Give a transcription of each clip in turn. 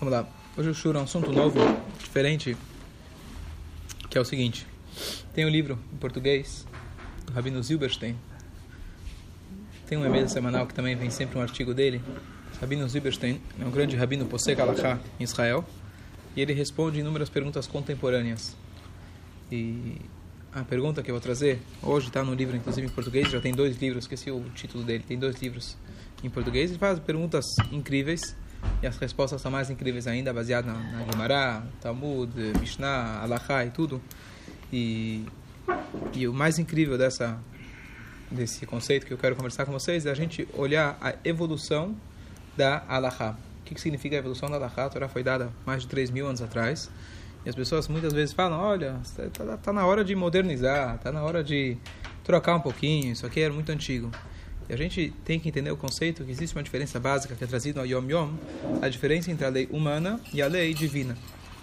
Vamos lá. Hoje o Shur é um assunto novo, diferente, que é o seguinte. Tem um livro em português, do Rabino Zilberstein. Tem um e-mail semanal que também vem sempre um artigo dele. Rabino Zilberstein é um grande rabino Posek Alachá em Israel. E ele responde inúmeras perguntas contemporâneas. E a pergunta que eu vou trazer hoje está no livro, inclusive em português, já tem dois livros, esqueci o título dele, tem dois livros em português. Ele faz perguntas incríveis e as respostas são mais incríveis ainda, baseadas na, na Talmud, Mishnah, Alachá e tudo. E, e o mais incrível dessa, desse conceito que eu quero conversar com vocês é a gente olhar a evolução da Alachá. O que, que significa a evolução da Alachá? A Torá foi dada mais de 3 mil anos atrás. E as pessoas muitas vezes falam, olha, está tá na hora de modernizar, está na hora de trocar um pouquinho, isso aqui era muito antigo. E a gente tem que entender o conceito que existe uma diferença básica que é trazida no Yom Yom, a diferença entre a lei humana e a lei divina.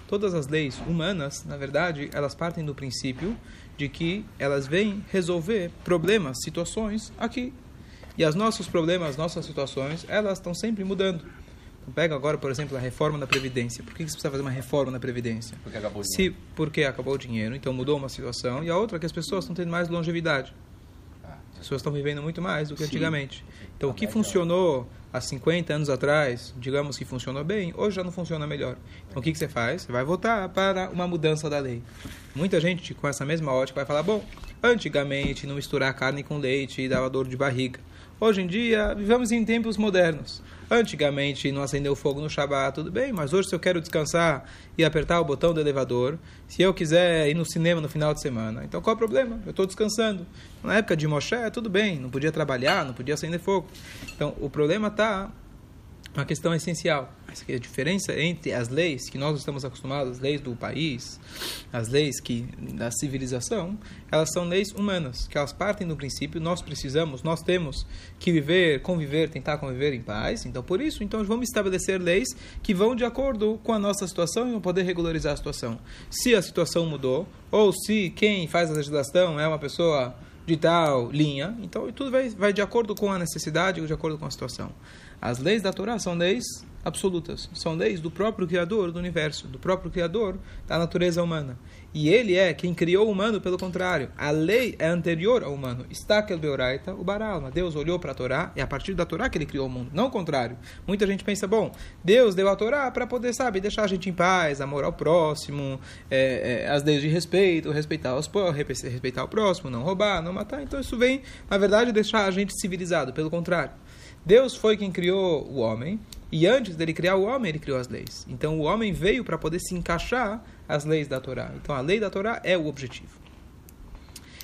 Todas as leis humanas, na verdade, elas partem do princípio de que elas vêm resolver problemas, situações aqui. E os nossos problemas, nossas situações, elas estão sempre mudando. Então, pega agora, por exemplo, a reforma da Previdência. Por que você precisa fazer uma reforma na Previdência? Porque acabou o Se, dinheiro. porque acabou o dinheiro, então mudou uma situação. E a outra é que as pessoas estão tendo mais longevidade. As pessoas estão vivendo muito mais do que Sim. antigamente. Então, o que média- funcionou há 50 anos atrás, digamos que funcionou bem, hoje já não funciona melhor. Então, o que, que você faz? Você vai votar para uma mudança da lei. Muita gente, com essa mesma ótica, vai falar: bom, antigamente não misturar carne com leite dava dor de barriga. Hoje em dia, vivemos em tempos modernos. Antigamente não acendeu fogo no Shabat, tudo bem, mas hoje se eu quero descansar e apertar o botão do elevador, se eu quiser ir no cinema no final de semana, então qual é o problema? Eu estou descansando. Na época de Moshe, tudo bem, não podia trabalhar, não podia acender fogo. Então o problema está uma questão essencial. É a diferença entre as leis que nós estamos acostumados, as leis do país, as leis que da civilização, elas são leis humanas, que elas partem do princípio nós precisamos, nós temos que viver, conviver, tentar conviver em paz. Então, por isso, então vamos estabelecer leis que vão de acordo com a nossa situação e vão poder regularizar a situação. Se a situação mudou, ou se quem faz a legislação é uma pessoa de tal linha, então tudo vai, vai de acordo com a necessidade de acordo com a situação. As leis da Torá são leis absolutas, são leis do próprio Criador do universo, do próprio Criador da natureza humana. E ele é quem criou o humano, pelo contrário. A lei é anterior ao humano. Estakel Beoraita, o Baralma. Deus olhou para a Torá e é a partir da Torá que ele criou o mundo, não o contrário. Muita gente pensa, bom, Deus deu a Torá para poder, sabe, deixar a gente em paz, amor ao próximo, é, é, as leis de respeito, respeitar, os, respeitar o próximo, não roubar, não matar. Então isso vem, na verdade, deixar a gente civilizado, pelo contrário. Deus foi quem criou o homem, e antes dele criar o homem, ele criou as leis. Então o homem veio para poder se encaixar às leis da Torá. Então a lei da Torá é o objetivo.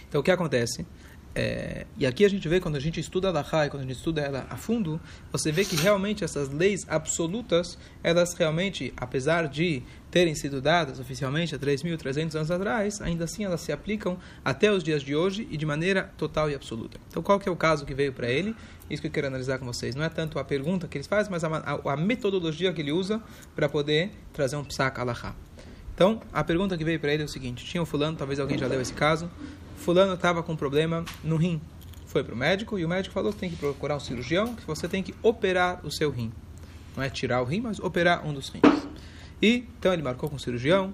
Então o que acontece? É, e aqui a gente vê, quando a gente estuda a Lahá e quando a gente estuda ela a fundo, você vê que realmente essas leis absolutas, elas realmente, apesar de terem sido dadas oficialmente há 3.300 anos atrás, ainda assim elas se aplicam até os dias de hoje e de maneira total e absoluta. Então qual que é o caso que veio para ele? Isso que eu quero analisar com vocês. Não é tanto a pergunta que eles fazem, mas a, a, a metodologia que ele usa para poder trazer um psak alahá. Então, a pergunta que veio para ele é o seguinte: tinha um fulano, talvez alguém já deu esse caso. Fulano estava com um problema no rim. Foi para o médico e o médico falou que tem que procurar um cirurgião, que você tem que operar o seu rim. Não é tirar o rim, mas operar um dos rins. E então ele marcou com o cirurgião,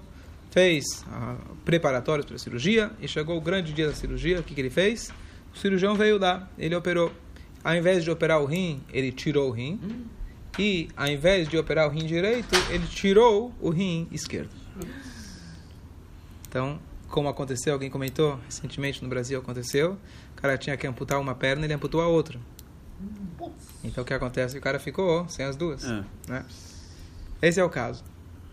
fez ah, preparatórios para a cirurgia e chegou o grande dia da cirurgia. O que, que ele fez? O cirurgião veio lá, ele operou. Ao invés de operar o rim, ele tirou o rim. E ao invés de operar o rim direito, ele tirou o rim esquerdo. Então, como aconteceu, alguém comentou recentemente no Brasil aconteceu, o cara tinha que amputar uma perna, ele amputou a outra. Então o que acontece? O cara ficou sem as duas. É. Né? Esse é o caso.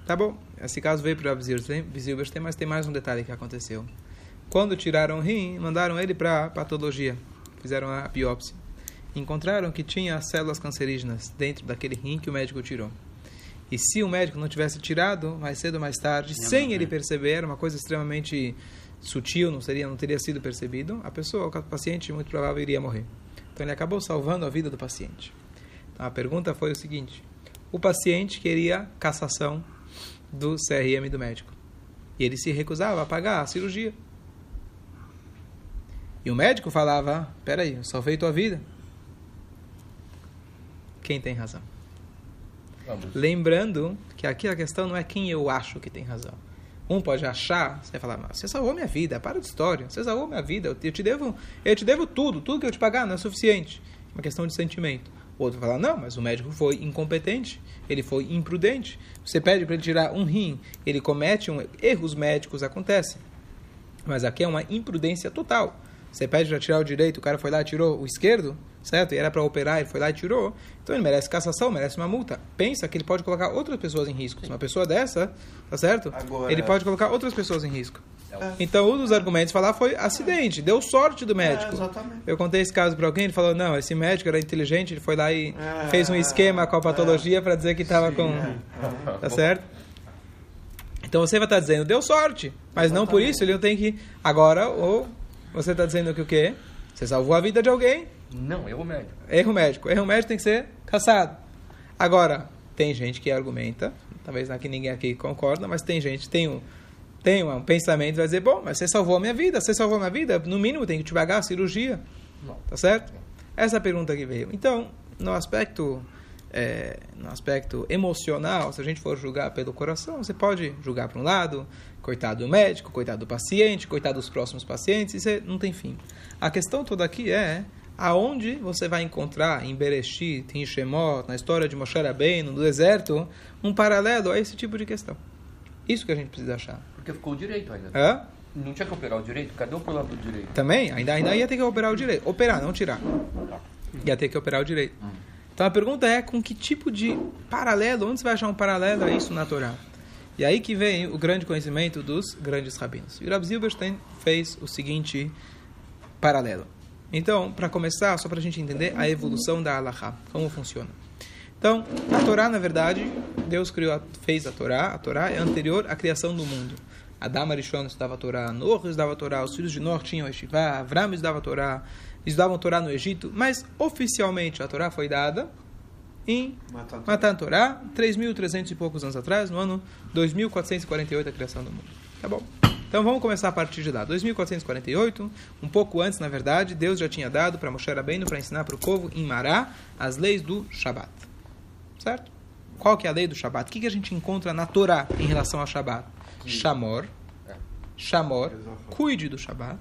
Tá bom, esse caso veio para o Zilberstein, mas tem mais um detalhe que aconteceu. Quando tiraram o rim, mandaram ele para patologia. Fizeram a biópsia. Encontraram que tinha células cancerígenas dentro daquele rim que o médico tirou. E se o médico não tivesse tirado, mais cedo ou mais tarde, sem ele perceber, era uma coisa extremamente sutil, não seria, não teria sido percebido, a pessoa, o paciente, muito provável iria morrer. Então ele acabou salvando a vida do paciente. Então, a pergunta foi o seguinte: o paciente queria cassação do CRM do médico e ele se recusava a pagar a cirurgia. E o médico falava: Peraí, eu salvei tua vida. Quem tem razão? Lembrando que aqui a questão não é quem eu acho que tem razão. Um pode achar, você vai falar, mas você salvou minha vida, para de história, você salvou minha vida, eu te, eu te devo, eu te devo tudo, tudo que eu te pagar não é suficiente. Uma questão de sentimento. O outro vai falar, não, mas o médico foi incompetente, ele foi imprudente. Você pede para ele tirar um rim, ele comete um erros médicos acontecem. Mas aqui é uma imprudência total. Você pede para tirar o direito, o cara foi lá e tirou o esquerdo, certo? E era para operar, ele foi lá e tirou. Então ele merece cassação, merece uma multa. Pensa que ele pode colocar outras pessoas em risco. Uma pessoa dessa, tá certo? Agora- Ele pode colocar outras pessoas em risco. É. Então um dos argumentos falar foi acidente, deu sorte do médico. É, exatamente. Eu contei esse caso para alguém, ele falou: não, esse médico era inteligente, ele foi lá e É, fez um esquema com a é. patologia para dizer que estava com. é. Tá certo? Então você vai estar dizendo, deu sorte, mas não por isso ele não tem que. Agora, ou você está dizendo que o quê? Você salvou a vida de alguém, Não, eu o médico. erro médico. Erro médico tem que ser caçado. Agora, tem gente que argumenta, talvez aqui ninguém aqui concorda, mas tem gente, tem um, tem um pensamento, vai dizer, bom, mas você salvou a minha vida, você salvou a minha vida, no mínimo tem que te pagar a cirurgia. Não. Tá certo? Essa é a pergunta que veio. Então, no aspecto, é, no aspecto emocional, se a gente for julgar pelo coração, você pode julgar para um lado, coitado do médico, coitado do paciente, coitado dos próximos pacientes, isso não tem fim. A questão toda aqui é aonde você vai encontrar em Bereshit, em Shemot, na história de Moshe Rabbeinu, no deserto, um paralelo a esse tipo de questão. Isso que a gente precisa achar. Porque ficou o direito ainda. Hã? Não tinha que operar o direito? Cadê o problema do direito? Também, ainda, ainda ia ter que operar o direito. Operar, não tirar. Ia ter que operar o direito. Então a pergunta é com que tipo de paralelo, onde você vai achar um paralelo a isso na Torá? E aí que vem o grande conhecimento dos grandes rabinos. E o Rav Zilberstein fez o seguinte paralelo. Então, para começar, só para a gente entender a evolução da Halakha, como funciona. Então, a Torá, na verdade, Deus criou, fez a Torá. A Torá é anterior à criação do mundo. Adão Arishon estudava a Torá, Noah estudava a Torá, os filhos de Noah tinham Estivá, Avram estudava a Torá, estudavam a Torá no Egito, mas oficialmente a Torá foi dada em Matan Torá. Matan Torá, 3.300 e poucos anos atrás, no ano 2448, a criação do mundo. Tá bom? Então vamos começar a partir de lá. 2448, um pouco antes, na verdade, Deus já tinha dado para Moshe Rabbeinu para ensinar para o povo em Mará as leis do Shabat. Certo? Qual que é a lei do Shabat? O que, que a gente encontra na Torá em relação ao Shabat? Shamor. É. Shamor. Cuide do Shabat.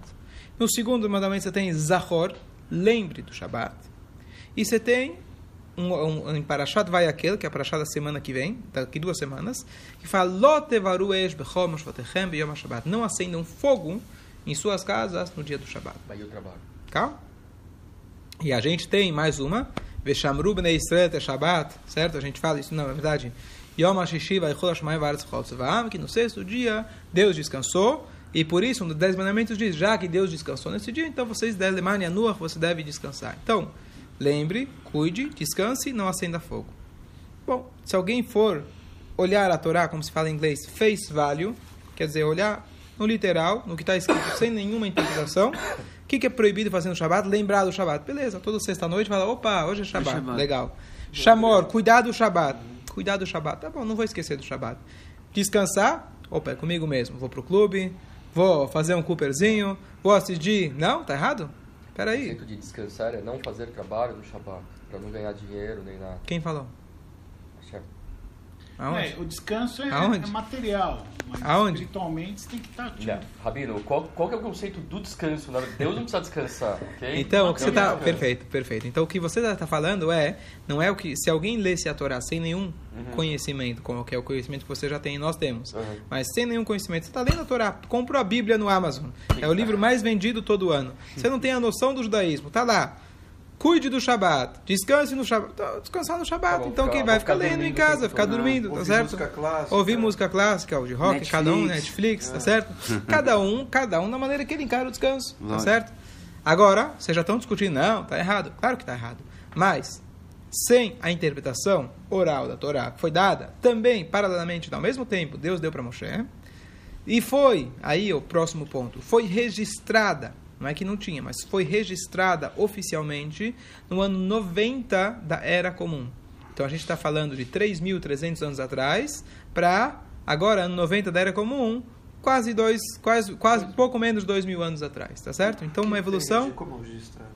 No segundo mandamento você tem Zahor. Lembre do Shabat. E você tem um, um, em Parashat vai aquele, que é a Parashat da semana que vem, daqui duas semanas, que fala. Não acendam fogo em suas casas no dia do Shabat. Aí eu trabalho. Calma. E a gente tem mais uma, Veshamru bnei Israel Shabbat, certo? A gente fala isso, não, é verdade. Yom HaShishi vaychol HaShemayim va'aretz que no sexto dia Deus descansou, e por isso um dos dez mandamentos diz, já que Deus descansou nesse dia, então vocês devem, Lemania Nuach, você deve descansar. Então, lembre, cuide, descanse, não acenda fogo. Bom, se alguém for olhar a Torá, como se fala em inglês, face value, quer dizer, olhar no literal, no que está escrito, sem nenhuma interpretação, o que, que é proibido fazer no Shabat? Lembrar do Shabat. Beleza, toda sexta-noite fala, opa, hoje é Shabat. Shabat. Legal. Shamor, cuidar do Shabat. Cuidar do Shabat. Tá bom, não vou esquecer do Shabat. Descansar, opa, é comigo mesmo. Vou pro clube, vou fazer um Cooperzinho, vou assistir. Não, tá errado? O Peraí. conceito de descansar é não fazer trabalho no Shabbat, para não ganhar dinheiro nem nada. Quem falou? Aonde? É, o descanso é, Aonde? é material, mas Aonde? espiritualmente você tem que estar ativo. Não. Rabino, qual, qual que é o conceito do descanso? Deus não precisa descansar, ok? Então, o que você está perfeito, perfeito. Então, o que você está falando é, não é o que se alguém lesse a Torá sem nenhum conhecimento, como que é o conhecimento que você já tem e nós temos, Uhum. mas sem nenhum conhecimento, você está lendo a Torá, comprou a Bíblia no Amazon, é o livro mais vendido todo ano. Você não tem a noção do judaísmo, tá lá. Cuide do Shabat, descanse no Shabat. Tá, Descansar no Shabat. Tá então ficar- quem vai ficar ficar lendo em casa, ficar todo. dormindo, tá Ouvir certo? música clássica. Ouvir música clássica, ou de rock, Netflix. cada um, Netflix, tá certo? Cada um, cada um da maneira que ele encara o descanso, tá Lógico. certo? Agora, vocês já estão discutindo, não, tá errado. Claro que tá errado. Mas, sem a interpretação oral da Torá, que foi dada também, paralelamente, ao mesmo tempo, Deus deu para Moshe, e foi, aí o próximo ponto, foi registrada, não é que não tinha, mas foi registrada oficialmente no ano 90 da Era Comum. Então a gente está falando de 3.300 anos atrás para agora, ano 90 da Era Comum, quase dois, quase, quase pouco menos de dois mil anos atrás, tá certo? Então uma evolução. Como registrar?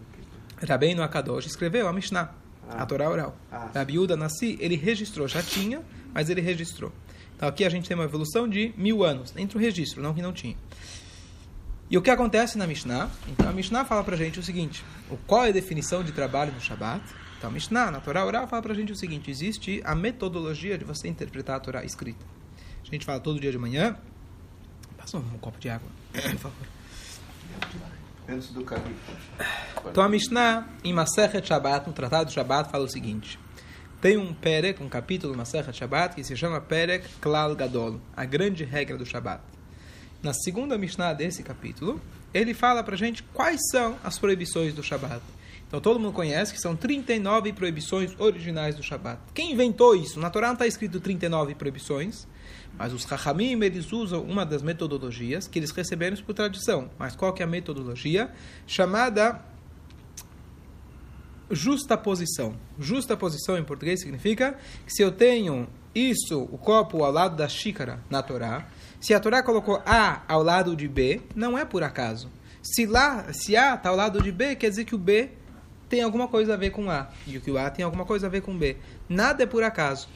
Rabbeinu Akadosh escreveu a Mishnah. A Torá oral. Ah. Rabi Nassi, ele registrou, já tinha, mas ele registrou. Então aqui a gente tem uma evolução de mil anos, entre o registro, não que não tinha. E o que acontece na Mishnah? Então a Mishnah fala pra gente o seguinte: o, qual é a definição de trabalho no Shabat? Então a Mishnah, na Torá oral, fala pra gente o seguinte: existe a metodologia de você interpretar a Torá escrita. A gente fala todo dia de manhã. Passa um, copo de água, por favor. Antes do caminho. Então a Mishnah, em Masechet Shabbat, no Tratado do Shabbat, fala o seguinte: tem um Perek, um capítulo do Masechet Shabbat, que se chama Perek Klal Gadol, a grande regra do Shabbat. Na segunda Mishnah desse capítulo, ele fala pra gente quais são as proibições do Shabbat. Então todo mundo conhece que são 39 proibições originais do Shabbat. Quem inventou isso? Na Torá não está escrito 39 proibições, mas os Chachamim, eles usam uma das metodologias que eles receberam por tradição. Mas qual que é a metodologia? Chamada justaposição. Justaposição em português significa que se eu tenho isso, o copo ao lado da xícara na Torá, se a Torá colocou A ao lado de B, não é por acaso. Se lá, se A está ao lado de B, quer dizer que o B tem alguma coisa a ver com A e que o A tem alguma coisa a ver com B. Nada é por acaso.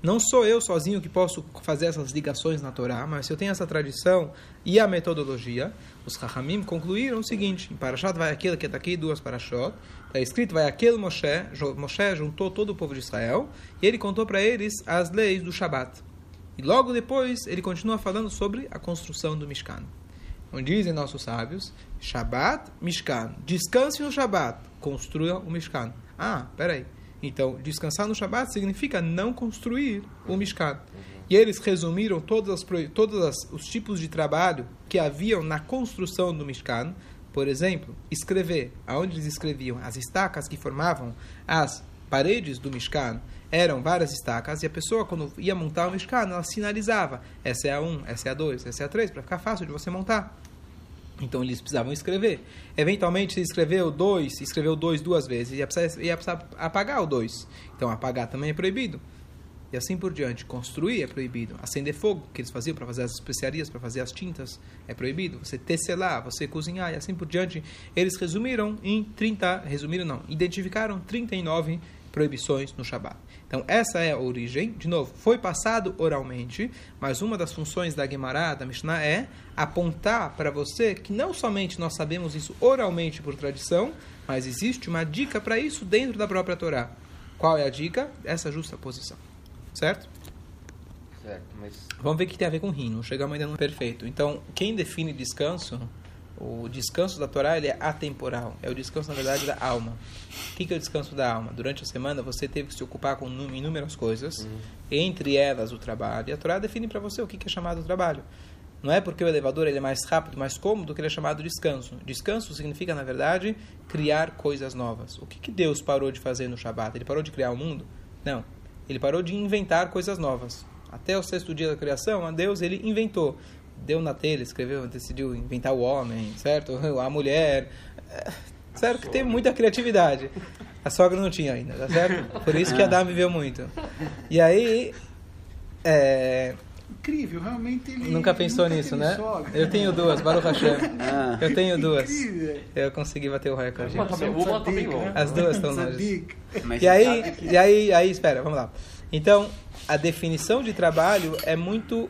Não sou eu sozinho que posso fazer essas ligações na Torá, mas se eu tenho essa tradição e a metodologia, os Rahamim concluíram o seguinte: em Parashat vai aquele que está aqui, duas Parashot, está escrito vai aquele Moshe, Moshe juntou todo o povo de Israel e ele contou para eles as leis do Shabat. E logo depois ele continua falando sobre a construção do Mishkan. Onde dizem nossos sábios, Shabat, Mishkan, descanse no Shabat, construa o Mishkan. Ah, peraí. Então, descansar no Shabat significa não construir o Mishkan. E eles resumiram todos os tipos de trabalho que haviam na construção do Mishkan. Por exemplo, escrever. Aonde eles escreviam? As estacas que formavam as paredes do Mishkan eram várias estacas e a pessoa, quando ia montar o Mishkan, ela sinalizava. Essa é a 1, essa é a 2, essa é a 3, para ficar fácil de você montar. Então eles precisavam escrever. Eventualmente, se escreveu dois, escreveu dois duas vezes, ia precisar, ia precisar apagar o dois. Então apagar também é proibido. E assim por diante. Construir é proibido. Acender fogo, que eles faziam para fazer as especiarias, para fazer as tintas, é proibido. Você tecelar, você cozinhar e assim por diante. Eles resumiram em 30, resumiram não, identificaram 39 proibições no Shabat. Então, essa é a origem. De novo, foi passado oralmente, mas uma das funções da Gemara, da Mishnah, é apontar para você que não somente nós sabemos isso oralmente por tradição, mas existe uma dica para isso dentro da própria Torá. Qual é a dica? Essa justa posição. Certo? Certo, mas. Vamos ver o que tem a ver com rim. Não chegamos ainda no perfeito. Então, quem define descanso, o descanso da Torá ele é atemporal. É o descanso, na verdade, da alma. O que é o descanso da alma? Durante a semana você teve que se ocupar com inú- inúmeras coisas, entre elas o trabalho. E a Torá define para você o que que é chamado trabalho. Não é porque o elevador ele é mais rápido, mais cômodo, que ele é chamado descanso. Descanso significa, na verdade, criar coisas novas. O que, que Deus parou de fazer no Shabat? Ele parou de criar o mundo? Não. Ele parou de inventar coisas novas. Até o sexto dia da criação, a Deus ele inventou. Deu na telha, escreveu, decidiu inventar o homem, certo? A mulher. É, Certo que tem muita criatividade. A sogra não tinha ainda, tá certo? Por isso que Adão viveu muito. E aí. É, Incrível, realmente ele. Nunca pensou nunca nisso, né? sogra. Eu tenho duas, Baruch Hashem. Ah. Eu tenho duas. Incrível. Eu consegui bater o recorde. Uma tá bem, uma tá bem longe. As duas estão longe. E aí, e aí, aí, espera, vamos lá. Então, a definição de trabalho é muito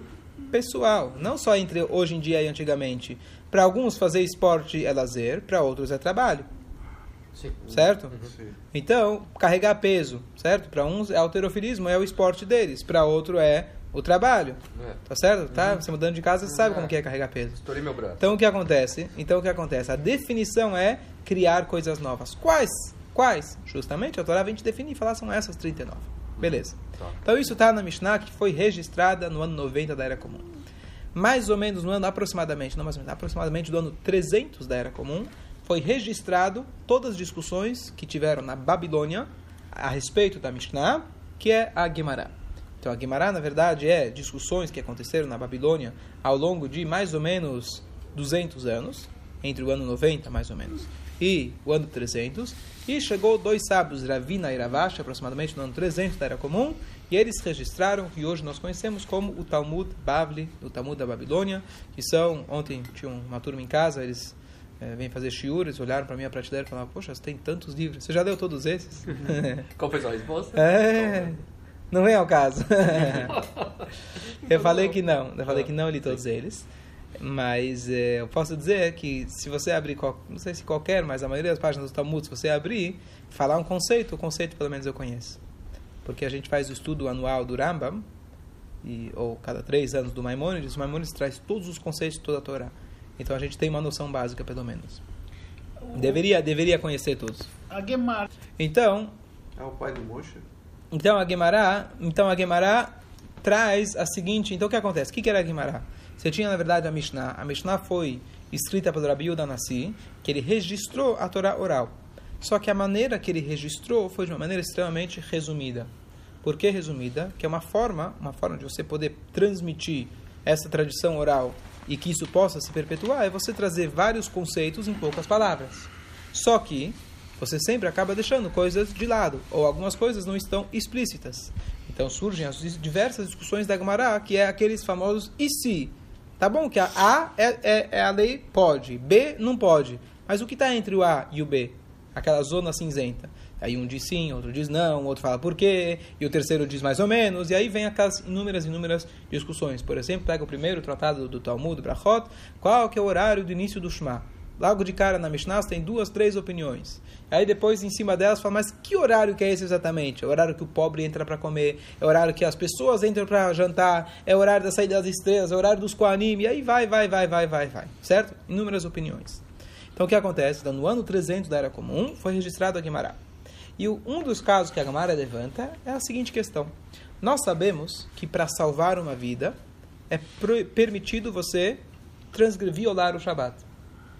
pessoal, não só entre hoje em dia e antigamente. Para alguns, fazer esporte é lazer, para outros é trabalho, Sim. certo? Então, carregar peso, certo? Para uns é alterofilismo, é o esporte deles, para outro é o trabalho, É. tá certo? Tá? Você mudando de casa, você sabe como que é carregar peso. Estourei meu braço. Então o que acontece? Então o que acontece? A definição é criar coisas novas. Quais? Quais? Justamente a Torá vem te definir e falar são essas 39. Beleza. Tá. Então isso está na Mishnah que foi registrada no ano 90 da Era Comum. Mais ou menos no ano aproximadamente, não mais ou menos, aproximadamente do ano 300 da Era Comum, foi registrado todas as discussões que tiveram na Babilônia a respeito da Mishnah, que é a Gemara. Então a Gemara, na verdade, é discussões que aconteceram na Babilônia ao longo de mais ou menos 200 anos, entre o ano 90 mais ou menos e o ano 300, e chegou dois sábios, Ravina e Ravash, aproximadamente no ano 300 da Era Comum, e eles registraram o que hoje nós conhecemos como o Talmud Bavli, o Talmud da Babilônia, que são, ontem tinha uma turma em casa, eles é, vêm fazer shiuras, olharam para minha prateleira e falaram, poxa, você tem tantos livros, você já leu todos esses? Qual foi a sua resposta? é, não vem ao caso. eu falei que não, eu falei que não li todos eles. Mas é, eu posso dizer que se você abrir, qual, não sei se qualquer, mas a maioria das páginas do Talmud, se você abrir, falar um conceito, o conceito pelo menos eu conheço. Porque a gente faz o estudo anual do Rambam, e, ou cada três anos do Maimonides, o Maimonides traz todos os conceitos de toda a Torá. Então a gente tem uma noção básica, pelo menos. Deveria, deveria conhecer todos. A Gemara. Então, É o pai do Moshe? então a Gemara, então a Gemara traz a seguinte, então o que acontece? O que que era a Gemara? Você tinha na verdade a Mishnah. A Mishnah foi escrita pelo Rabi Yudan que ele registrou a Torá oral. Só que a maneira que ele registrou foi de uma maneira extremamente resumida. Por que resumida? Que é uma forma, uma forma de você poder transmitir essa tradição oral e que isso possa se perpetuar é você trazer vários conceitos em poucas palavras. Só que você sempre acaba deixando coisas de lado, ou algumas coisas não estão explícitas. Então surgem as diversas discussões da Gemara, que é aqueles famosos e se. Tá bom que a A é, é, é a lei pode, B não pode. Mas o que está entre o A e o B? Aquela zona cinzenta. Aí um diz sim, outro diz não, outro fala por quê, e o terceiro diz mais ou menos, e aí vem aquelas inúmeras, inúmeras discussões. Por exemplo, pega o primeiro tratado do Talmud, Brachot, qual que é o horário do início do Shema? Logo de cara na Mishnah tem duas, três opiniões. Aí depois em cima delas fala, mas que horário que é esse exatamente? É o horário que o pobre entra para comer, é o horário que as pessoas entram para jantar, é o horário da saída das estrelas, é o horário dos Koanim, e aí vai, vai, vai, vai, vai, vai. Certo? Inúmeras opiniões. Então o que acontece? Então, no ano 300 da Era Comum foi registrado a Guimará. E um dos casos que a Gemara levanta é a seguinte questão. Nós sabemos que para salvar uma vida é permitido você transgredir, violar o Shabat.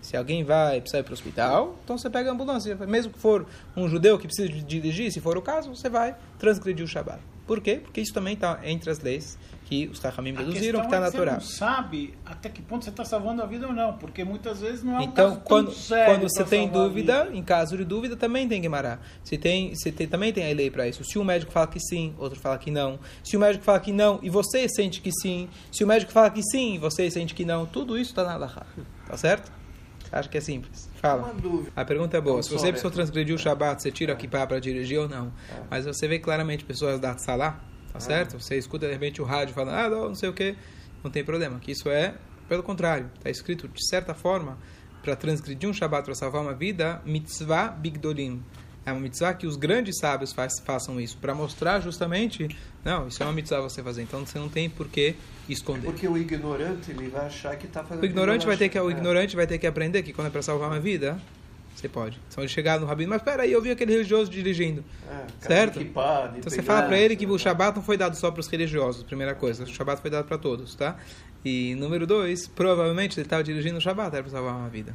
Se alguém vai precisar ir para o hospital, então você pega a ambulância. Mesmo que for um judeu que precisa dirigir, se for o caso, você vai transgredir o Shabat. Por quê? Porque isso também está entre as leis que os Tachamim A deduziram, que questão está é na Torá. Você não sabe até que ponto você está salvando a vida ou não, porque muitas vezes não é um Então, caso quando, quando você tem dúvida, vida. em caso de dúvida, também tem Guimará. Se tem, se tem, também tem a lei para isso. Se um médico fala que sim, outro fala que não. Se o médico fala que não e você sente que sim. Se o médico fala que sim e você sente que não. Tudo isso está na Allahá. Tá certo? Acho que é simples. Fala. Uma dúvida. A pergunta é boa. Se você né? precisou transgredir o Shabat, você tira a kippah para dirigir ou não. Mas você vê claramente pessoas da Salah, tá certo? Você escuta de repente o rádio falando, ah, não, não sei o que. Não tem problema. Que isso é, pelo contrário, está escrito de certa forma, para transgredir um Shabat para salvar uma vida, mitzvah bigdolim. É uma mitzvah que os grandes sábios faz, façam isso, para mostrar justamente, não, isso é uma mitzvah você fazer, então você não tem por que esconder. Porque o ignorante ele vai achar que está fazendo. O ignorante vai ter que, o É. ignorante vai ter que aprender que quando é para salvar uma vida, você pode. Então ele chegar no rabino, mas espera aí, eu vi aquele religioso dirigindo. É, Certo? Então você fala para ele que o Shabat não foi dado só para os religiosos, primeira coisa. O Shabat foi dado para todos, tá? E número dois, provavelmente ele estava dirigindo o Shabat, era para salvar uma vida.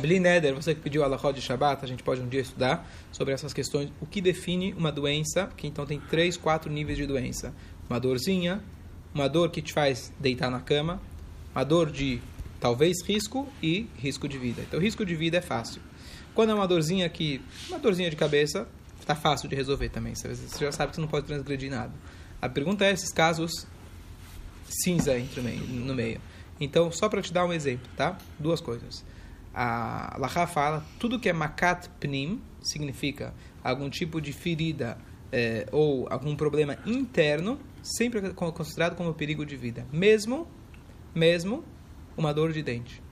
Bli Neder, você que pediu a Alahó de Shabat, a gente pode um dia estudar sobre essas questões. O que define uma doença, que então tem três, quatro níveis de doença. Uma dorzinha, uma dor que te faz deitar na cama, uma dor de talvez risco e risco de vida. Então risco de vida é fácil. Quando é uma dorzinha que, uma dorzinha de cabeça, está fácil de resolver também. Você já sabe que você não pode transgredir nada. A pergunta é esses casos cinza entre o meio, no meio. Então, só para te dar um exemplo, tá? Duas coisas. A Laha fala, tudo que é makat pnim significa algum tipo de ferida eh, ou algum problema interno, sempre é co- considerado como perigo de vida. Mesmo, mesmo uma dor de dente.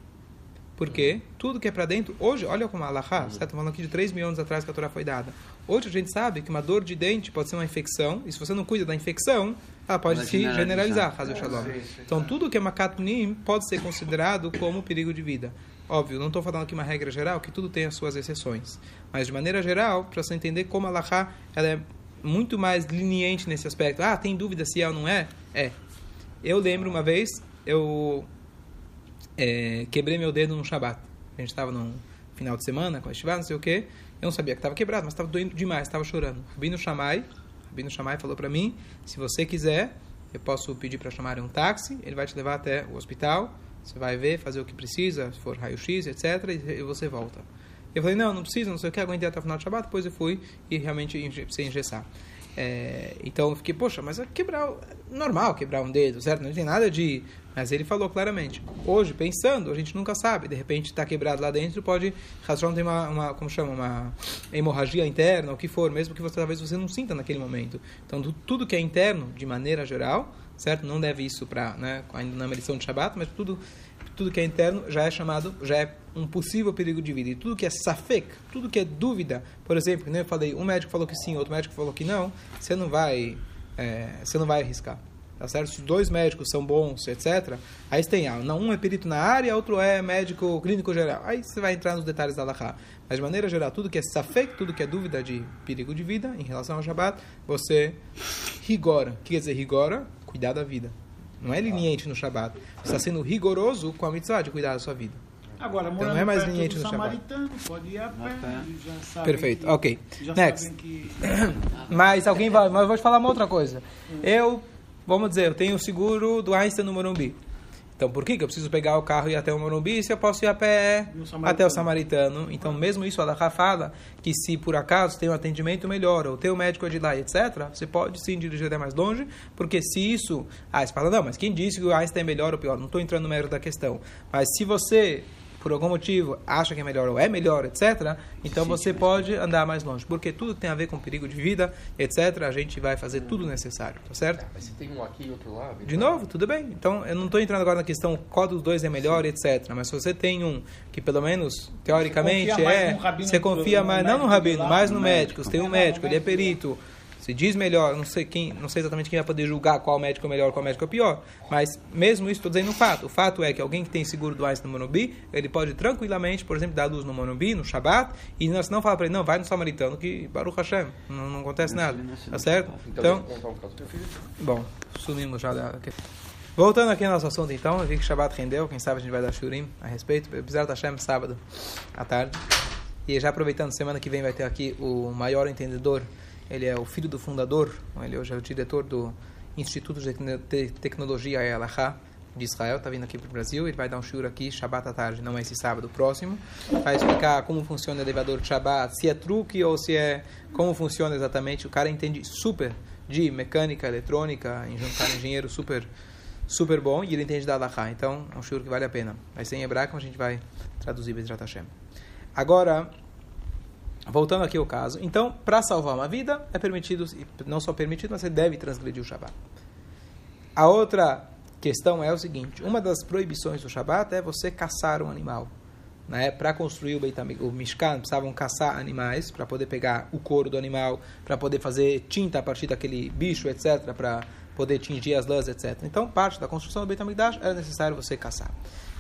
Porque tudo que é para dentro, hoje, olha como a Allah, certo? Estamos falando aqui de 3 mil anos atrás que a Torá foi dada. Hoje a gente sabe que uma dor de dente pode ser uma infecção, e se você não cuida da infecção, ela pode se generalizar. generalizar, Hazel Shalom. Então tudo que é makatnim pode ser considerado como perigo de vida. Óbvio, não estou falando aqui uma regra geral, que tudo tem as suas exceções. Mas de maneira geral, para você entender como a Allah ela é muito mais leniente nesse aspecto. Ah, tem dúvida se é ou não é? É. Eu lembro uma vez, eu é, quebrei meu dedo no Shabat. A gente estava num final de semana com a Shiva, não sei o quê. Eu não sabia que estava quebrado, mas estava doendo demais, estava chorando. Rabino Shammai, Rabino Shammai falou para mim, se você quiser, eu posso pedir para chamar um táxi, ele vai te levar até o hospital, você vai ver, fazer o que precisa, se for raio-x, etc, e você volta. Eu falei, não, não precisa, não sei o que, aguentei até o final do Shabat, depois eu fui e realmente precisei engessar. É, então eu fiquei, poxa, mas é quebrar, normal quebrar um dedo, certo? Não tem nada de. Mas ele falou claramente. Hoje, pensando, a gente nunca sabe. De repente está quebrado lá dentro, pode. Razão tem uma, uma, como chama, uma hemorragia interna, o que for, mesmo que você talvez você não sinta naquele momento. Então tu- tudo que é interno, de maneira geral, certo? Não deve isso para, né? Ainda na medição de Shabbat, mas tudo tudo que é interno já é chamado, já é um possível perigo de vida. E tudo que é safek, tudo que é dúvida, por exemplo, que nem eu falei, um médico falou que sim, outro médico falou que não, você não vai, é, você não vai arriscar. Tá certo? Se dois médicos são bons, etc., aí você tem, ah, não, um é perito na área, outro é médico clínico geral. Aí você vai entrar nos detalhes da Allahá. Mas de maneira geral, tudo que é safek, tudo que é dúvida de perigo de vida em relação ao Shabbat, você rigora. O que quer dizer rigora? Cuidar da vida. Não é leniente no Shabat. Você está sendo rigoroso com a mitzvah de cuidar da sua vida. Agora, morando não é mais do no samaritano, pode ir a pé. Perfeito, que- ok. Já Next. sabem que... Mas alguém vai. Mas eu vou te falar uma outra coisa. Eu, vamos dizer, eu tenho o seguro do Einstein no Morumbi. Então, por que, que eu preciso pegar o carro e ir até o Morumbi se eu posso ir a pé até o Samaritano? Então, mesmo isso, a Allahá fala que se por acaso tem um atendimento melhor ou tem um médico é de lá, etc., você pode sim dirigir até mais longe, porque se isso... Ah, você fala, não, mas quem disse que o Einstein é melhor ou pior? Não estou entrando no mérito da questão. Mas se você por algum motivo acha que é melhor ou é melhor, etc., então você pode andar mais longe. Porque tudo tem a ver com perigo de vida, etc., a gente vai fazer tudo necessário, tá certo? Mas se tem um aqui e outro lá... De novo, tudo bem. Então, eu não estou entrando agora na questão qual dos dois é melhor, etc. Mas se você tem um que, pelo menos, teoricamente, mais é. Você confia mais, não no rabino, mais no médico. Você tem um médico, ele é perito. Se diz melhor, não sei quem, não sei exatamente quem vai poder julgar qual médico é melhor, qual médico é pior. Mas mesmo isso, estou dizendo um fato. O fato é que alguém que tem seguro do Einstein no Monobi, ele pode tranquilamente, por exemplo, dar luz no Monobi, no Shabat, e não, não fala para ele, não, vai no Samaritano, que Baruch Hashem, não, não acontece nada. Tá certo? Então, Então. Bom, sumimos já da... Voltando aqui ao nosso assunto, então, eu vi que Shabbat rendeu, quem sabe a gente vai dar shurim a respeito. Apesar da Hashem, sábado à tarde. E já aproveitando, semana que vem vai ter aqui o maior entendedor, ele é o filho do fundador, ele hoje é o diretor do Instituto de Tecno- Te- Tecnologia Ealaha de Israel, está vindo aqui para o Brasil, ele vai dar um shiur aqui, Shabbat à tarde, não é esse sábado próximo, vai explicar como funciona o elevador de Shabbat, se é truque ou se é, como funciona exatamente, o cara entende super de mecânica, eletrônica, engenheiro super super bom e ele entende da Allahá. Então, é um shiur que vale a pena. Vai ser em hebraico, a gente vai traduzir Bezrat Hashem. Agora, voltando aqui ao caso. Então, para salvar uma vida, é permitido, não só permitido, mas você deve transgredir o Shabat. A outra questão é o seguinte: uma das proibições do Shabat é você caçar um animal. Né? Para construir o, Beit o Mishkan, precisavam caçar animais para poder pegar o couro do animal, para poder fazer tinta a partir daquele bicho, etc., para poder tingir as lãs, etc. Então, parte da construção do Beit HaMikdash era necessário você caçar.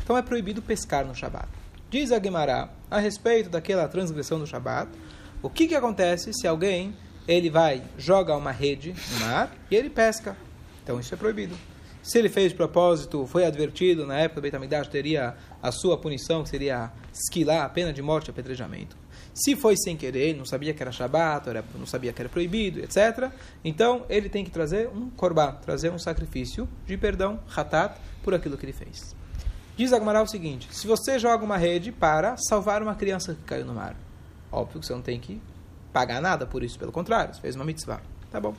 Então, é proibido pescar no Shabat. Diz a Gemara, a respeito daquela transgressão do Shabat, o que, que acontece se alguém ele vai, joga uma rede no mar e ele pesca? Então, isso é proibido. Se ele fez de propósito, foi advertido, na época do Beit teria a sua punição, que seria esquilar, a pena de morte, apedrejamento. Se foi sem querer, não sabia que era Shabat, não sabia que era proibido, etc. Então, ele tem que trazer um korban, trazer um sacrifício de perdão, hatat, por aquilo que ele fez. Diz Agmará o seguinte, se você joga uma rede para salvar uma criança que caiu no mar, óbvio que você não tem que pagar nada por isso, pelo contrário, você fez uma mitzvah. Tá bom.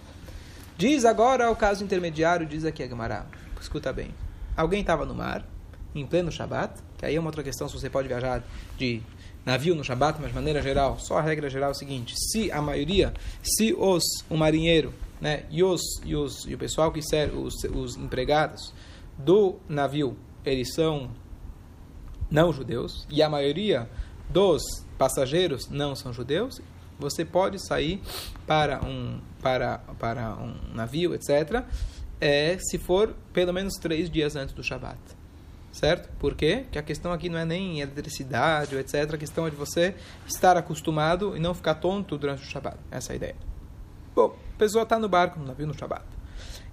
Diz agora o caso intermediário, diz aqui Agmará. Escuta bem. Alguém estava no mar, em pleno Shabat, que aí é uma outra questão se você pode viajar de navio no Shabat, mas de maneira geral, só a regra geral é o seguinte: se a maioria, se os o marinheiro, né, e os e os e o pessoal que serve os, os empregados do navio, eles são não judeus e a maioria dos passageiros não são judeus, você pode sair para um para para um navio, etc. É, se for pelo menos três dias antes do Shabat, certo? Por quê? Porque a questão aqui não é nem eletricidade, etc. A questão é de você estar acostumado e não ficar tonto durante o Shabat. Essa é a ideia. Bom, a pessoa está no barco, no navio, no Shabat.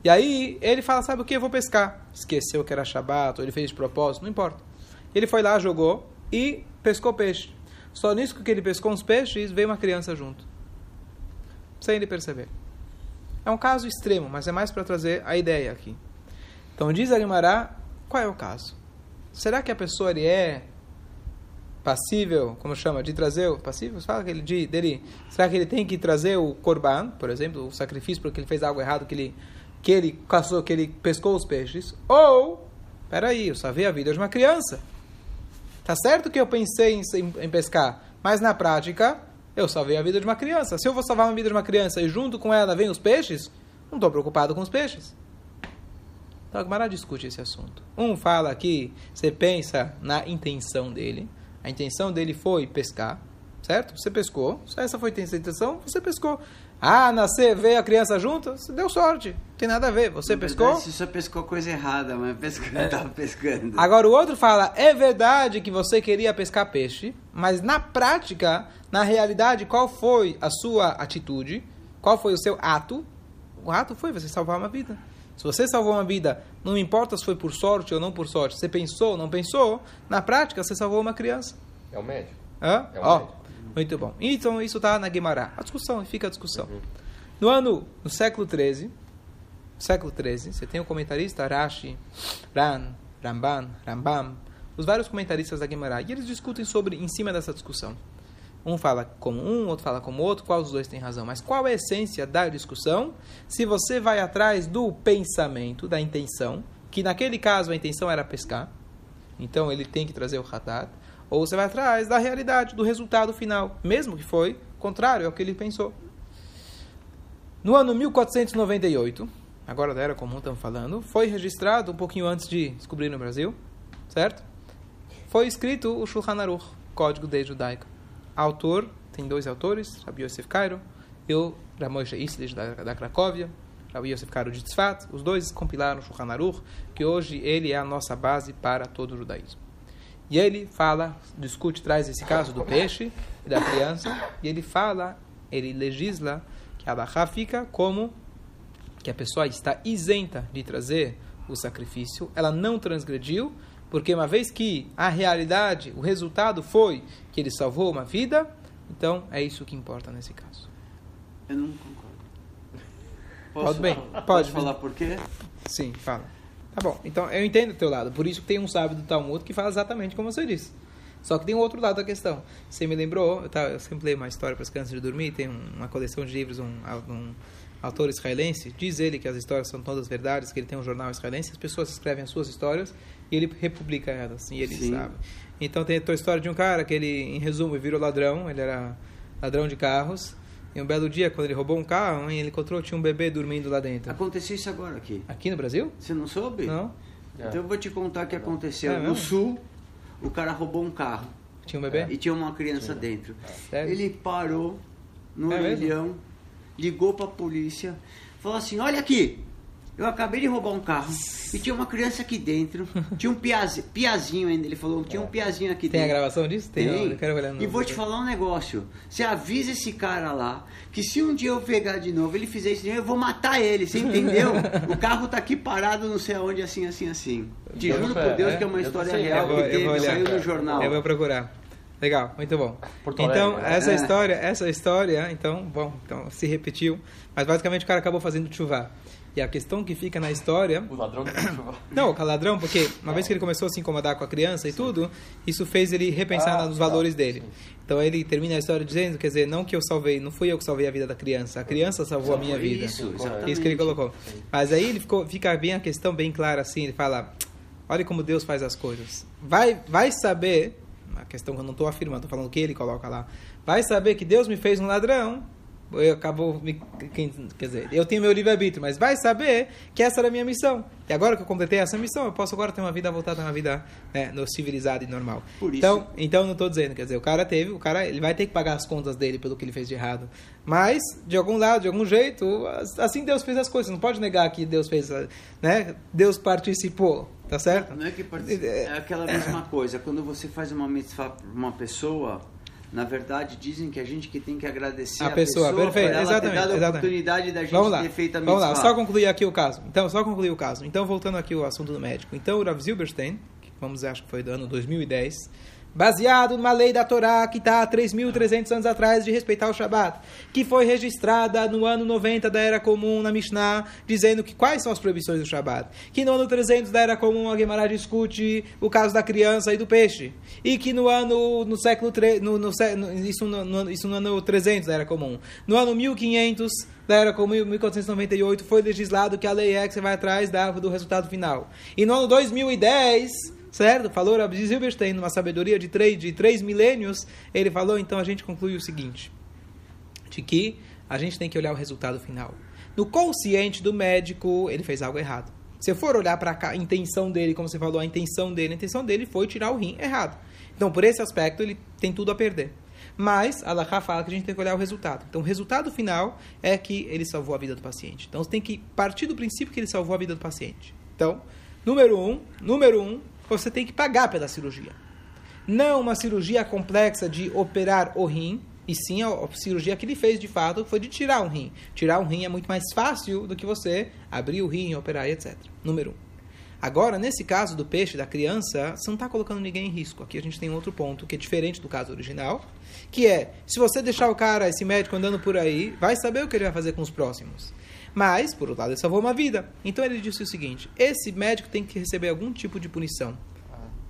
E aí ele fala, sabe o que? Eu vou pescar. Esqueceu que era Shabat, ou ele fez de propósito, não importa. Ele foi lá, jogou e pescou peixe. Só nisso que ele pescou uns peixes, veio uma criança junto. Sem ele perceber. É um caso extremo, mas é mais para trazer a ideia aqui. Então diz a Guimará, qual é o caso? Será que a pessoa ele é passível, como chama, de trazer o passível, fala que ele de, dele, será que ele tem que trazer o corban, por exemplo, o sacrifício porque ele fez algo errado que ele que ele caçou, que ele pescou os peixes, ou peraí, eu salvei a vida de uma criança. Tá certo que eu pensei em, em, pescar, mas na prática eu salvei a vida de uma criança. Se eu vou salvar a vida de uma criança e junto com ela vem os peixes, não estou preocupado com os peixes. Então a Gemara discute esse assunto. Um fala que você pensa na intenção dele. A intenção dele foi pescar, certo? Você pescou. Essa foi a intenção, você pescou. Ah, nascer, veio a criança junto, você deu sorte. Não tem nada a ver. Você Na pescou. verdade, Você só pescou coisa errada, mas pescando, É. tava pescando. Agora o outro fala, é verdade que você queria pescar peixe, mas na prática, na realidade, qual foi a sua atitude? Qual foi o seu ato? O ato foi você salvar uma vida. Se você salvou uma vida, não importa se foi por sorte ou não por sorte, você pensou ou não pensou, na prática você salvou uma criança. É o médico. Hã? É um Ó, médico. Muito bom. Então isso está na Guimará. A discussão, fica a discussão. No ano, no século 13, século 13, você tem o comentarista Rashi, Ran, Ramban, Rambam, os vários comentaristas da Guimará, e eles discutem sobre em cima dessa discussão. Um fala como um, outro fala como outro, qual dos dois tem razão. Mas qual é a essência da discussão? Se você vai atrás do pensamento, da intenção, que naquele caso a intenção era pescar, então ele tem que trazer o hatat, ou você vai atrás da realidade, do resultado final, mesmo que foi contrário ao que ele pensou. No ano 1498, agora da era comum estamos falando, foi registrado um pouquinho antes de descobrir no Brasil, certo? Foi escrito o Shulchan Aruch, Código de Judaica. Autor, tem dois autores, Rabbi Yosef Cairo e o Islich da, da Cracóvia, Rabbi Yosef Cairo de Tzfat. Os dois compilaram o Shulchan Aruch, que hoje ele é a nossa base para todo o judaísmo. E ele fala, discute, traz esse caso do peixe e da criança, e ele fala, ele legisla que a Alahá fica como que a pessoa está isenta de trazer o sacrifício, ela não transgrediu, porque uma vez que a realidade, o resultado foi que ele salvou uma vida, então é isso que importa nesse caso. Eu não concordo. Pode bem, Posso pode. falar por quê? Sim, fala. Tá bom, então eu entendo o teu lado. Por isso que tem um sábio do Talmud que fala exatamente como você disse. Só que tem um outro lado da questão. Você me lembrou, eu, eu sempre leio uma história para as crianças de dormir, tem um- uma coleção de livros, um, um autor israelense, diz ele que as histórias são todas verdades, que ele tem um jornal israelense, as pessoas escrevem as suas histórias e ele republica elas, e ele Sim. sabe. Então tem a tua história de um cara que ele, em resumo, virou ladrão, ele era ladrão de carros, e um belo dia, quando ele roubou um carro, ele encontrou, tinha um bebê dormindo lá dentro. Aconteceu isso agora aqui. Aqui no Brasil? Você não soube? Não? Então eu vou te contar o que aconteceu. É no mesmo? sul, o cara roubou um carro Tinha um bebê? e tinha uma criança dentro. Sério? Ele parou no É orelhão, ligou pra polícia, falou assim: Olha aqui, eu acabei de roubar um carro e tinha uma criança aqui dentro. Tinha um piazinho, piazinho ainda. Ele falou: Tinha um piazinho aqui Tem a dentro. gravação disso? Tem. Tem. Eu quero olhar no E vou te falar um negócio. Você avisa esse cara lá que se um dia eu pegar de novo, ele fizer isso, de novo, eu vou matar ele, você entendeu? o carro tá aqui parado, não sei aonde, assim, assim, assim. Te juro por Deus é? que é uma Eu história sei, real vou- que teve, olhar. saiu no jornal. Eu vou procurar. Legal, muito bom. Porto então, Alegre, né? essa É. história, essa história, então, bom, então se repetiu, mas basicamente o cara acabou fazendo chuva. E a questão que fica na história, O ladrão que não, o ladrão, porque uma vez que ele começou a se incomodar com a criança e tudo, isso fez ele repensar Ah, nos tá. valores dele. Então ele termina a história dizendo, quer dizer, não que eu salvei, não fui eu que salvei a vida da criança, a criança salvou a minha vida. Isso, Isso exatamente. Isso que ele colocou. Mas aí ele ficou, fica bem a questão bem clara assim, ele fala, olha como Deus faz as coisas. Vai, vai saber, a questão que eu não estou afirmando, estou falando o que ele coloca lá. Vai saber que Deus me fez um ladrão. Eu acabou, me, quer dizer, eu tenho meu livre-arbítrio, mas vai saber que essa era a minha missão. E agora que eu completei essa missão, eu posso agora ter uma vida voltada a uma vida né, no civilizada e normal. Por isso- Então, então não estou dizendo, quer dizer, o cara teve, o cara ele vai ter que pagar as contas dele pelo que ele fez de errado. Mas de algum lado, de algum jeito, as- assim Deus fez as coisas. Não pode negar que Deus fez, né? Deus participou, tá certo? Não é que participa, é aquela mesma coisa. Quando você faz uma mitzvah para uma pessoa, na verdade dizem que a gente que tem que agradecer A a, pessoa, perfeito, por exatamente, ter exatamente. oportunidade da gente Vamos lá, ter feito a vamos lá, só concluir aqui o caso. Então, só concluir o caso. Então, voltando aqui ao assunto do médico. Então, o Rav Zilberstein, que vamos dizer, acho que foi do ano 2010, baseado numa lei da Torá que está há 3.300 anos atrás de respeitar o Shabat, que foi registrada no ano 90 da Era Comum na Mishnah, dizendo que quais são as proibições do Shabat. Que no ano 300 da Era Comum a Gemara discute o caso da criança e do peixe. E que no ano, no século, tre- no, no, isso, no, no- isso no ano 300 da Era Comum. No ano 1500 da Era Comum, 1498, foi legislado que a lei é que você vai atrás da, do resultado final. E no ano 2010 certo? Falou Rabbi Zilberstein, numa sabedoria de três, de três milênios, ele falou, então a gente conclui o seguinte, de que a gente tem que olhar o resultado final. No consciente do médico, ele fez algo errado. Se for olhar para a intenção dele, como você falou, a intenção dele, a intenção dele foi tirar o rim errado. Então, por esse aspecto, ele tem tudo a perder. Mas, a fala que a gente tem que olhar o resultado. Então, o resultado final é que ele salvou a vida do paciente. Então, você tem que partir do princípio que ele salvou a vida do paciente. Então, número um, número um, você tem que pagar pela cirurgia. Não uma cirurgia complexa de operar o rim, e sim a, cirurgia que ele fez de fato foi de tirar um rim. Tirar um rim é muito mais fácil do que você abrir o rim, operar, etc. Número um. Agora, nesse caso do peixe, da criança, você não está colocando ninguém em risco. Aqui a gente tem outro ponto que é diferente do caso original, que é, se você deixar o cara, esse médico andando por aí, vai saber o que ele vai fazer com os próximos. Mas, por outro lado, ele salvou uma vida. Então ele disse o seguinte: esse médico tem que receber algum tipo de punição.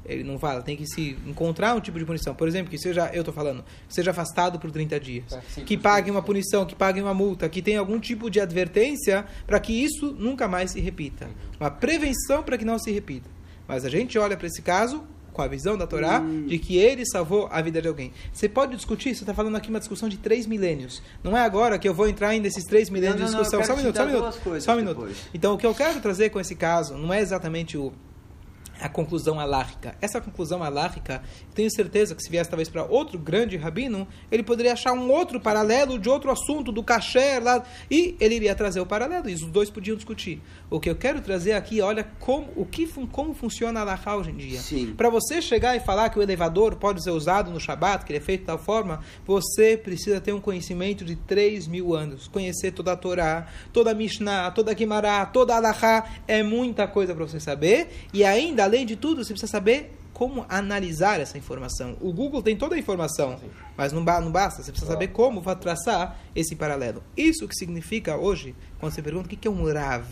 Ele não fala, tem que se encontrar um tipo de punição. Por exemplo, que seja, eu estou falando, seja afastado por 30 dias. É, que pague uma punição, que pague uma multa, que tenha algum tipo de advertência para que isso nunca mais se repita. Uma prevenção para que não se repita. Mas a gente olha para esse caso com a visão da Torá de que ele salvou a vida de alguém. Você pode discutir, você está falando aqui uma discussão de três milênios. Não é agora que eu vou entrar nesses três milênios Não, de não, não, discussão. eu Só um minuto, só um minuto. Só um minuto. Então, o que eu quero trazer com esse caso não é exatamente o a conclusão alárrica. Essa conclusão alárrica, tenho certeza que se viesse talvez para outro grande rabino, ele poderia achar um outro paralelo de outro assunto, do kasher lá, e ele iria trazer o paralelo, e os dois podiam discutir. O que eu quero trazer aqui, olha como, o que, como funciona a alahá hoje em dia. Sim. Para você chegar e falar que o elevador pode ser usado no Shabat, que ele é feito de tal forma, você precisa ter um conhecimento de 3 mil anos. Conhecer toda a Torá, toda a Mishnah, toda a Gemara, toda a Alahá. É muita coisa para você saber. E ainda, além de tudo, você precisa saber como analisar essa informação. O Google tem toda a informação, mas não, ba- não basta. Você precisa saber como vai traçar esse paralelo. Isso que significa hoje, quando você pergunta o que que é um Rav.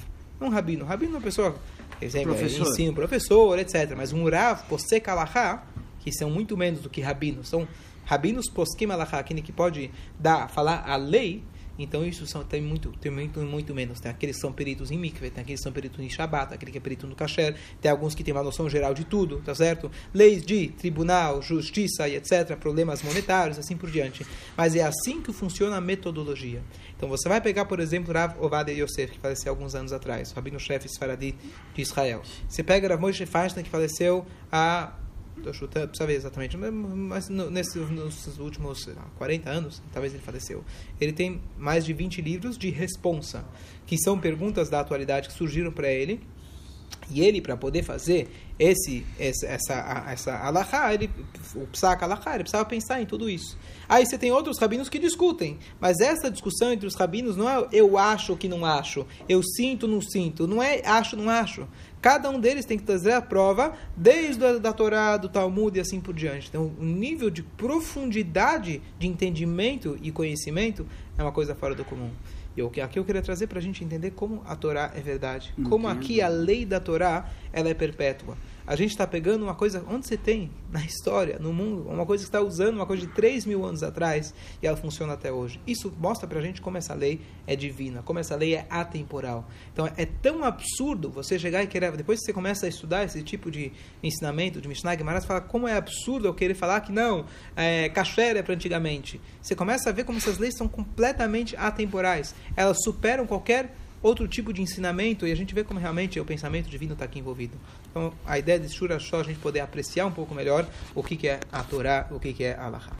Não um rabino. Rabino é uma pessoa exemplo, Professor. ensino, professor, etc. Mas um Rav, posek alahá, que são muito menos do que rabinos, são rabinos poskim alahá, aquele que pode dar, falar a lei, então isso são, tem, muito, tem muito, muito menos. Tem aqueles que são peritos em mikveh, tem aqueles que são peritos em shabat, aquele que é perito no kasher, tem alguns que têm uma noção geral de tudo, tá certo? Leis de tribunal, justiça e etc., problemas monetários, assim por diante. Mas é assim que funciona a metodologia. Então você vai pegar, por exemplo, Rav Ovadia Yosef, que faleceu alguns anos atrás, o rabino-chefe Sfaradi de Israel. Você pega Rav Moshe que faleceu há Estou chutando, precisa ver exatamente, mas- no- nesses nos últimos sei lá, 40 anos, talvez ele faleceu. Ele tem mais de 20 livros de responsa, que são perguntas da atualidade que surgiram para ele. E ele, para poder fazer esse, essa, a- essa alahá, ele, o psak alahá, ele precisava pensar em tudo isso. Aí você tem outros rabinos que discutem, mas essa discussão entre os rabinos não é eu acho que não acho, eu sinto não sinto, não é acho não acho. Cada um deles tem que trazer a prova desde a da Torá, do Talmud e assim por diante. Então, o nível de profundidade de entendimento e conhecimento é uma coisa fora do comum. E o que aqui eu queria trazer para a gente entender como a Torá é verdade. Como Entendo. aqui a lei da Torá ela é perpétua. A gente está pegando uma coisa, onde você tem na história, no mundo, uma coisa que está usando, uma coisa de 3 mil anos atrás, e ela funciona até hoje. Isso mostra para a gente como essa lei é divina, como essa lei é atemporal. Então é tão absurdo você chegar e querer, depois que você começa a estudar esse tipo de ensinamento, de Mishnah Gemara, você fala como é absurdo eu querer falar que não, é, kasher é para antigamente. Você começa a ver como essas leis são completamente atemporais. Elas superam qualquer outro tipo de ensinamento e a gente vê como realmente o pensamento divino está aqui envolvido. Então, a ideia de Shura Shó, a gente poder apreciar um pouco melhor o que, que é a Torá, o que, que é a Allahá.